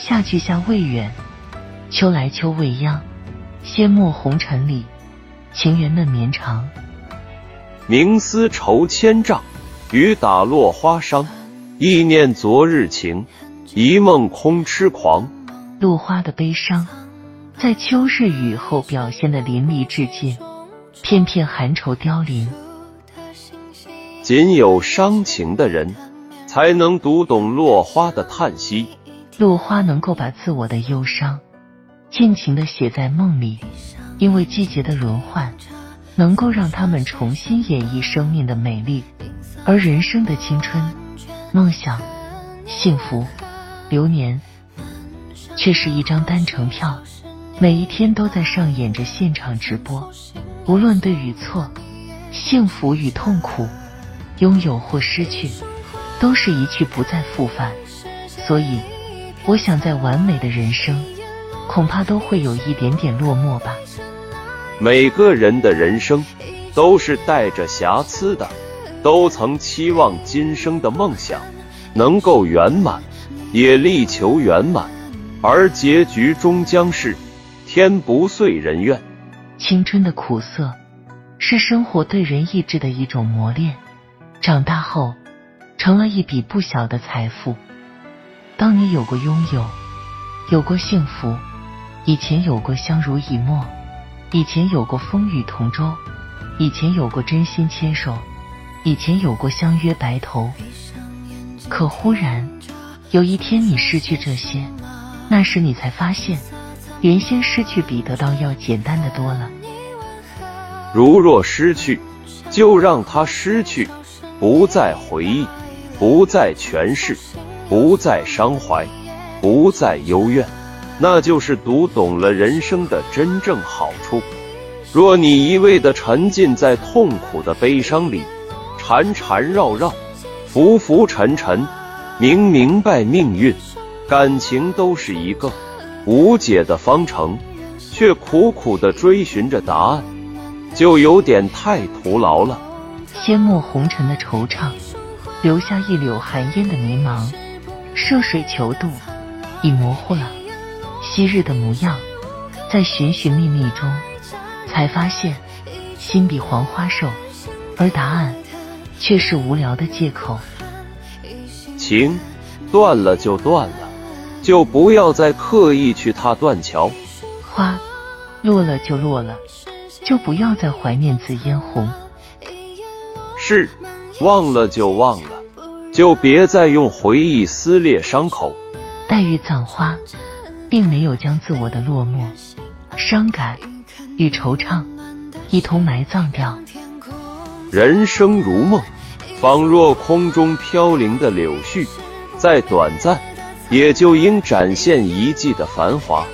夏去夏未远，秋来秋未央。阡陌红尘里，情缘嫩绵长。明思愁千丈，雨打落花伤。忆念昨日情，一梦空痴狂。落花的悲伤，在秋日雨后表现的淋漓至尽。片片寒愁凋零。仅有伤情的人，才能读懂落花的叹息。落花能够把自我的忧伤尽情的写在梦里，因为季节的轮换，能够让他们重新演绎生命的美丽，而人生的青春、梦想、幸福、流年，却是一张单程票，每一天都在上演着现场直播。无论对与错，幸福与痛苦，拥有或失去，都是一去不再复返。所以。我想，在完美的人生，恐怕都会有一点点落寞吧。每个人的人生都是带着瑕疵的，都曾期望今生的梦想能够圆满，也力求圆满，而结局终将是天不遂人愿。青春的苦涩，是生活对人意志的一种磨练。长大后，成了一笔不小的财富。当你有过拥有，有过幸福，以前有过相濡以沫，以前有过风雨同舟，以前有过真心牵手，以前有过相约白头。可忽然有一天你失去这些，那时你才发现，原先失去比得到要简单的多了。如若失去，就让它失去，不再回忆，不再诠释。不再伤怀，不再幽怨，那就是读懂了人生的真正好处。若你一味的沉浸在痛苦的悲伤里，缠缠绕绕，浮浮沉沉，明明白命运，感情都是一个无解的方程，却苦苦的追寻着答案，就有点太徒劳了。阡陌红尘的惆怅，留下一缕寒烟的迷茫。涉水求渡，已模糊了昔日的模样。在寻寻觅觅中，才发现心比黄花瘦，而答案却是无聊的借口。情断了就断了，就不要再刻意去踏断桥。花落了就落了，就不要再怀念紫嫣红。是忘了就忘了。就别再用回忆撕裂伤口。黛玉葬花，并没有将自我的落寞、伤感与惆怅一同埋葬掉。人生如梦，仿若空中飘零的柳絮，再短暂，也就应展现一季的繁华。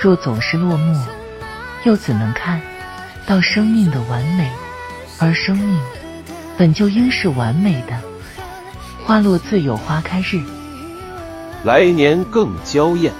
若总是落寞，又怎能看到生命的完美？而生命本就应是完美的。花落自有花开日，来年更娇艳。